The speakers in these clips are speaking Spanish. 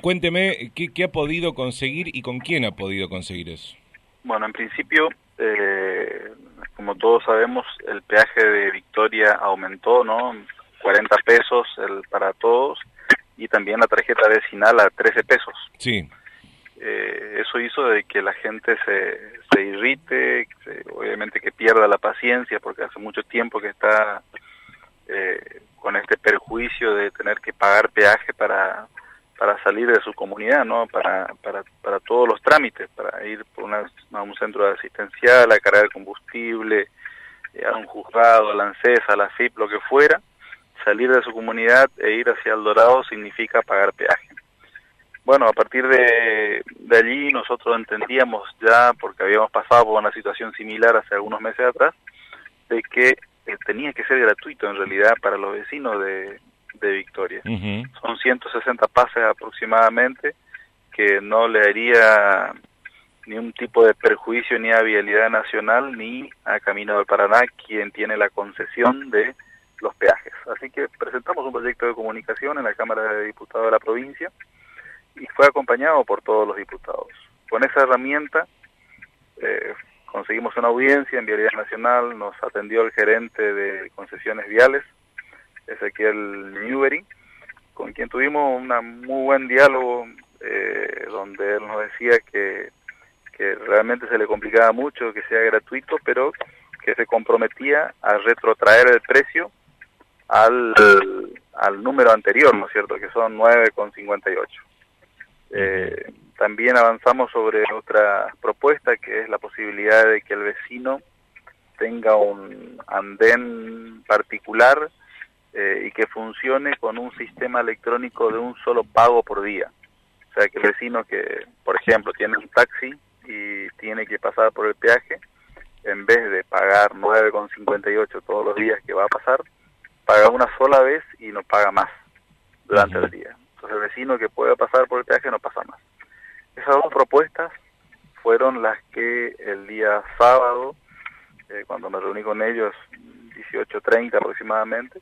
Cuénteme, ¿qué, ¿qué, ha podido conseguir y con quién ha podido conseguir eso? Bueno, en principio, eh, como todos sabemos, el peaje de Victoria aumentó, ¿no? 40 pesos el, para todos y también la tarjeta vecinal a 13 pesos. Sí. Eh, eso hizo de que la gente se, se irrite, obviamente que pierda la paciencia porque hace mucho tiempo que está eh, con este perjuicio de tener que pagar peaje para, para salir de su comunidad, ¿no? Para, para, para todos los trámites, para ir por una, a un centro asistencial, a cargar combustible, eh, a un juzgado, a la ANSES, a la FIP, lo que fuera, salir de su comunidad e ir hacia El Dorado significa pagar peaje. Bueno, a partir de, de allí nosotros entendíamos ya, porque habíamos pasado por una situación similar hace algunos meses atrás, de que eh, tenía que ser gratuito en realidad para los vecinos de, de Victoria. Son 160 pases aproximadamente que no le haría ni un tipo de perjuicio ni a Vialidad Nacional ni a Camino del Paraná, quien tiene la concesión de los peajes. Así que presentamos un proyecto de comunicación en la Cámara de Diputados de la provincia y fue acompañado por todos los diputados. Con esa herramienta eh, conseguimos una audiencia en Vialidad Nacional, nos atendió el gerente de concesiones viales, Ezequiel Newbery, con quien tuvimos un muy buen diálogo, eh, donde él nos decía que, que realmente se le complicaba mucho que sea gratuito, pero que se comprometía a retrotraer el precio al, al número anterior, ¿no es cierto?, que son 9,58. Eh, también avanzamos sobre otra propuesta que es la posibilidad de que el vecino tenga un andén particular eh, y que funcione con un sistema electrónico de un solo pago por día. O sea, que el vecino que, por ejemplo, tiene un taxi y tiene que pasar por el peaje, en vez de pagar 9,58 todos los días que va a pasar, paga una sola vez y no paga más durante el día. Entonces el vecino que pueda pasar por el peaje no pasa más. Esas dos propuestas fueron las que el día sábado, eh, cuando me reuní con ellos, 18.30 aproximadamente,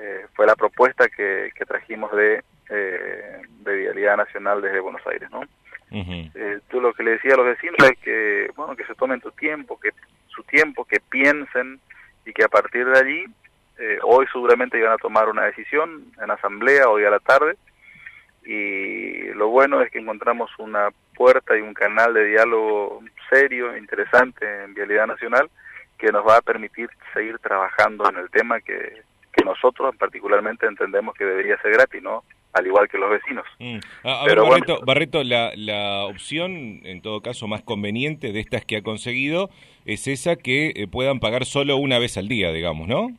eh, fue la propuesta que, que trajimos de, eh, de Vialidad Nacional desde Buenos Aires, ¿no? eh, tú lo que le decía a los vecinos es que, bueno, que se tomen tu tiempo, que su tiempo, que piensen y que a partir de allí, eh, hoy seguramente iban a tomar una decisión en asamblea, hoy a la tarde, y lo bueno es que encontramos una puerta y un canal de diálogo serio, interesante en Vialidad Nacional, que nos va a permitir seguir trabajando en el tema que, que nosotros particularmente entendemos que debería ser gratis, ¿no? Al igual que los vecinos. Mm. A, a Pero ver, Barreto, bueno, Barreto la, la, opción, en todo caso, más conveniente de estas que ha conseguido es esa que eh, puedan pagar solo una vez al día, digamos, ¿no?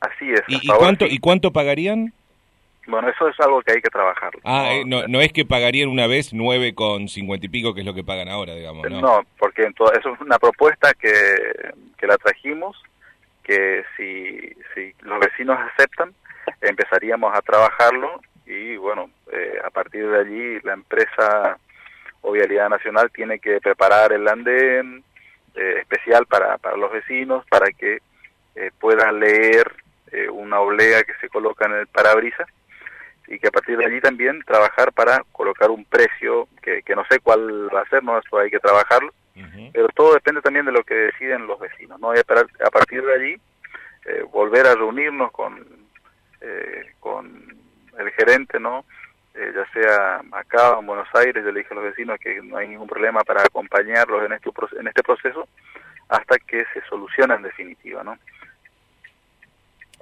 Así es. ¿Y, y cuánto, sí. ¿y cuánto pagarían? Bueno, eso es algo que hay que trabajar. Ah, no, no, no es que pagarían una vez nueve con cincuenta y pico, que es lo que pagan ahora, digamos, ¿no? No, porque en todo, eso es una propuesta que, que la trajimos, que si, si los vecinos aceptan, empezaríamos a trabajarlo y bueno, eh, a partir de allí la empresa o Vialidad Nacional tiene que preparar el andén eh, especial para, para los vecinos para que eh, puedan leer eh, una oblea que se coloca en el parabrisas y que a partir de allí también trabajar para colocar un precio que, que no sé cuál va a ser, no eso hay que trabajarlo, uh -huh. pero todo depende también de lo que deciden los vecinos, ¿no? Y a, a partir de allí eh, volver a reunirnos con, eh, con el gerente, ¿no? Eh, ya sea acá o en Buenos Aires, yo le dije a los vecinos que no hay ningún problema para acompañarlos en este, en este proceso hasta que se solucione en definitiva, ¿no?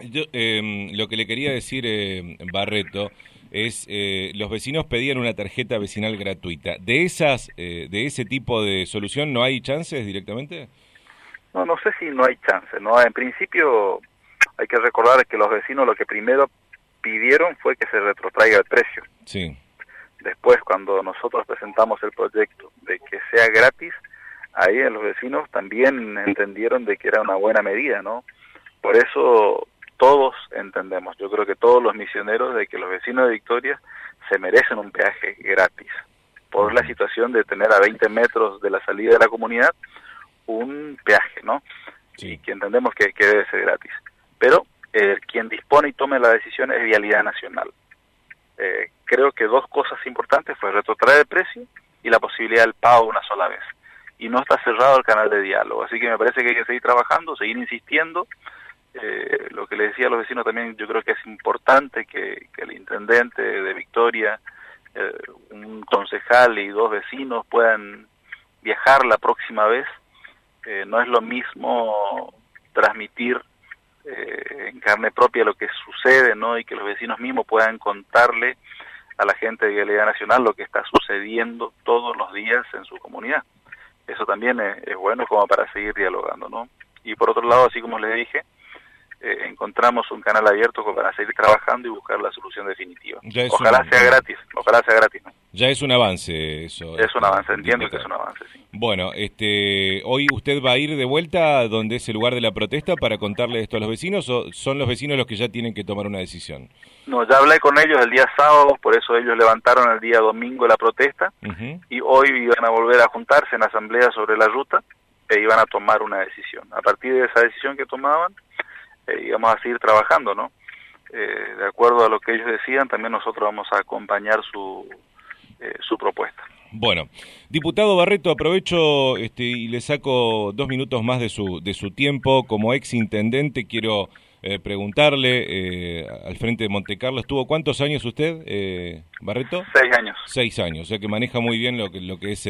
Yo, eh, lo que le quería decir, eh, Barreto, es eh, los vecinos pedían una tarjeta vecinal gratuita. ¿De esas, eh, de ese tipo de solución no hay chances directamente? No, no sé si no hay chance. No, en principio hay que recordar que los vecinos lo que primero pidieron fue que se retrotraiga el precio. Sí. Después, cuando nosotros presentamos el proyecto de que sea gratis, ahí los vecinos también entendieron de que era una buena medida, ¿no? Por eso todos entendemos, yo creo que todos los misioneros de que los vecinos de Victoria se merecen un peaje gratis por la situación de tener a 20 metros de la salida de la comunidad un peaje, ¿no? Sí. Y que entendemos que, que, debe ser gratis. Pero eh, quien dispone y tome la decisión es Vialidad Nacional. Eh, creo que dos cosas importantes fue retrotraer el precio y la posibilidad del pago una sola vez. Y no está cerrado el canal de diálogo, así que me parece que hay que seguir trabajando, seguir insistiendo. Eh, lo que le decía a los vecinos también, yo creo que es importante que, el intendente de Victoria, eh, un concejal y dos vecinos puedan viajar la próxima vez. no es lo mismo transmitir eh, en carne propia lo que sucede, ¿no? Y que los vecinos mismos puedan contarle a la gente de Vialidad Nacional lo que está sucediendo todos los días en su comunidad. Eso también es bueno como para seguir dialogando, ¿no? Y por otro lado, así como les dije, eh, encontramos un canal abierto para seguir trabajando y buscar la solución definitiva. ojalá sea gratis, ojalá sea gratis. Ya es un avance eso. Es un avance, entiendo que es un avance, sí. Bueno, este, hoy usted va a ir de vuelta donde es el lugar de la protesta para contarle esto a los vecinos o son los vecinos los que ya tienen que tomar una decisión? No, ya hablé con ellos el día sábado, por eso ellos levantaron el día domingo la protesta y hoy iban a volver a juntarse en asamblea sobre la ruta e iban a tomar una decisión. A partir de esa decisión que tomaban, eh, íbamos a seguir trabajando, ¿no? Eh, de acuerdo a lo que ellos decían, también nosotros vamos a acompañar su, eh, su propuesta. Bueno, diputado Barreto, aprovecho este, y le saco dos minutos más de su, de su tiempo. Como ex intendente, quiero preguntarle, al frente de Montecarlo, ¿estuvo cuántos años usted, Barreto? Seis años. Seis años, o sea que maneja muy bien lo que, lo que es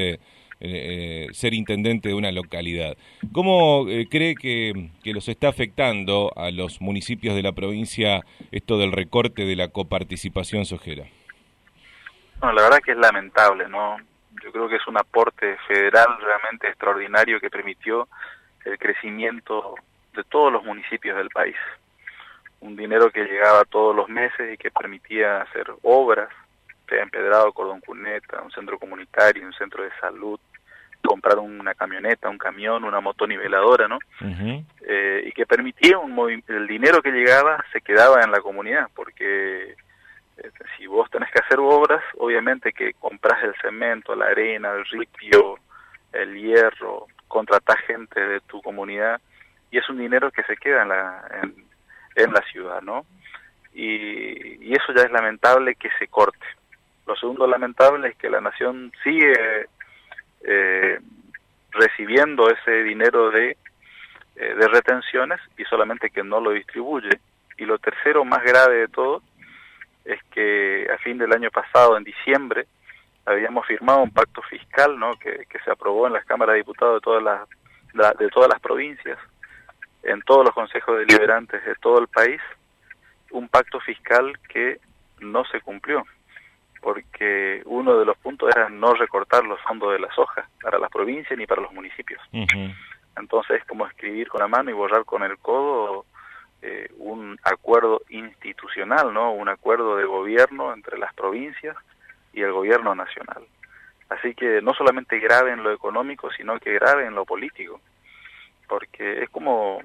eh, ser intendente de una localidad. ¿Cómo eh, cree que, los está afectando a los municipios de la provincia esto del recorte de la coparticipación sojera? la verdad que es lamentable, ¿no? Yo creo que es un aporte federal realmente extraordinario que permitió el crecimiento de todos los municipios del país. Un dinero que llegaba todos los meses y que permitía hacer obras, Empedrado, Cordón Cuneta, un centro comunitario, un centro de salud, comprar una camioneta, un camión, una motoniveladora, ¿no? Eh, y que permitía un el dinero que llegaba se quedaba en la comunidad, porque este, si vos tenés que hacer obras, obviamente que compras el cemento, la arena, el ripio, el hierro, contratás gente de tu comunidad y es un dinero que se queda en la, en, la ciudad, ¿no? Y, y eso ya es lamentable que se corte. Lo segundo lamentable es que la nación sigue eh, recibiendo ese dinero de, eh, de retenciones y solamente que no lo distribuye. Y lo tercero más grave de todo es que a fin del año pasado, en diciembre, habíamos firmado un pacto fiscal ¿no? que, que se aprobó en las cámaras de diputados de todas las, de todas las provincias, en todos los consejos deliberantes de todo el país, un pacto fiscal que no se cumplió porque uno de los puntos era no recortar los fondos de la soja para las provincias ni para los municipios. Entonces es como escribir con la mano y borrar con el codo eh, un acuerdo institucional, ¿no? Un acuerdo de gobierno entre las provincias y el gobierno nacional. Así que no solamente grave en lo económico, sino que grave en lo político, porque es como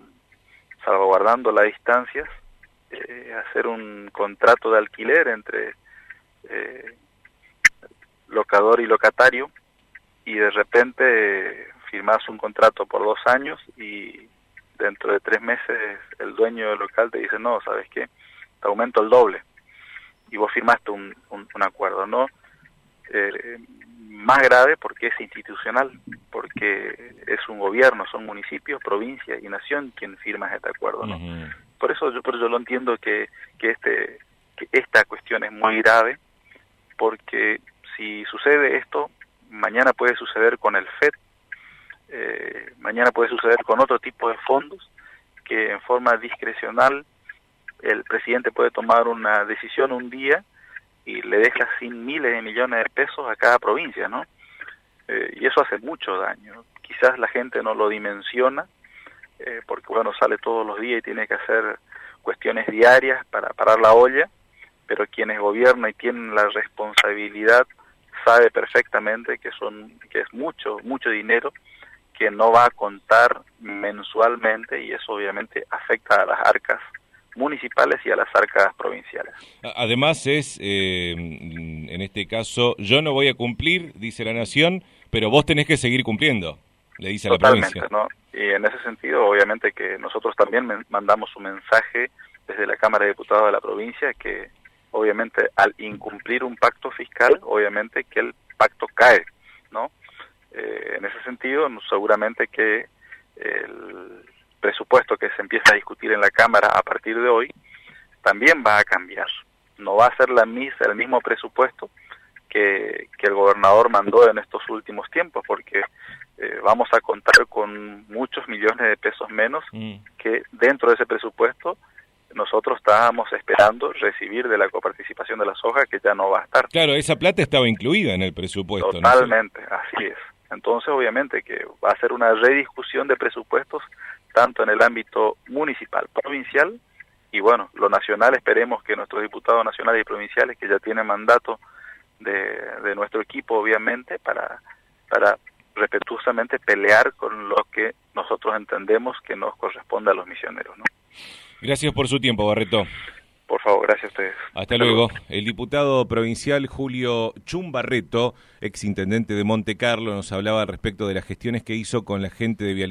salvaguardando las distancias, eh, hacer un contrato de alquiler entre eh, locador y locatario y de repente firmas un contrato por dos años y dentro de tres meses el dueño del local te dice no, ¿sabes qué? Te aumento el doble y vos firmaste un, un, acuerdo, ¿no? Eh, más grave porque es institucional, porque es un gobierno, son municipios, provincia y nación quien firma este acuerdo, ¿no? Por eso yo, por yo lo entiendo que, que, este, que esta cuestión es muy grave, porque si sucede esto, mañana puede suceder con el FED, eh, mañana puede suceder con otro tipo de fondos que en forma discrecional el presidente puede tomar una decisión un día y le deja sin miles de millones de pesos a cada provincia, ¿no? Eh, y eso hace mucho daño. Quizás la gente no lo dimensiona, eh, porque bueno, sale todos los días y tiene que hacer cuestiones diarias para parar la olla, pero quienes gobiernan y tienen la responsabilidad sabe perfectamente que son que es mucho mucho dinero que no va a contar mensualmente y eso obviamente afecta a las arcas municipales y a las arcas provinciales. Además es, eh, en este caso, yo no voy a cumplir, dice la Nación, pero vos tenés que seguir cumpliendo, le dice a la provincia. ¿no? Y en ese sentido, obviamente que nosotros también mandamos un mensaje desde la Cámara de Diputados de la provincia que obviamente al incumplir un pacto fiscal, obviamente que el pacto cae, ¿no? Eh, en ese sentido, seguramente que el presupuesto que se empieza a discutir en la Cámara a partir de hoy también va a cambiar. No va a ser la misa, el mismo presupuesto que, que el gobernador mandó en estos últimos tiempos, porque eh, vamos a contar con muchos millones de pesos menos mm. que dentro de ese presupuesto estábamos esperando recibir de la coparticipación de la soja que ya no va a estar. Claro, esa plata estaba incluida en el presupuesto. Totalmente, así es. Entonces, obviamente que va a ser una rediscusión de presupuestos tanto en el ámbito municipal, provincial y bueno, lo nacional esperemos que nuestros diputados nacionales y provinciales que ya tienen mandato de, de nuestro equipo, obviamente, para, para respetuosamente pelear con lo que nosotros entendemos que nos corresponde a los misioneros. ¿no? Gracias por su tiempo, Barreto. Por favor, gracias a ustedes. Hasta, luego. El diputado provincial Julio Chumbarreto, ex intendente de Monte Carlo, nos hablaba respecto de las gestiones que hizo con la gente de Vialidad.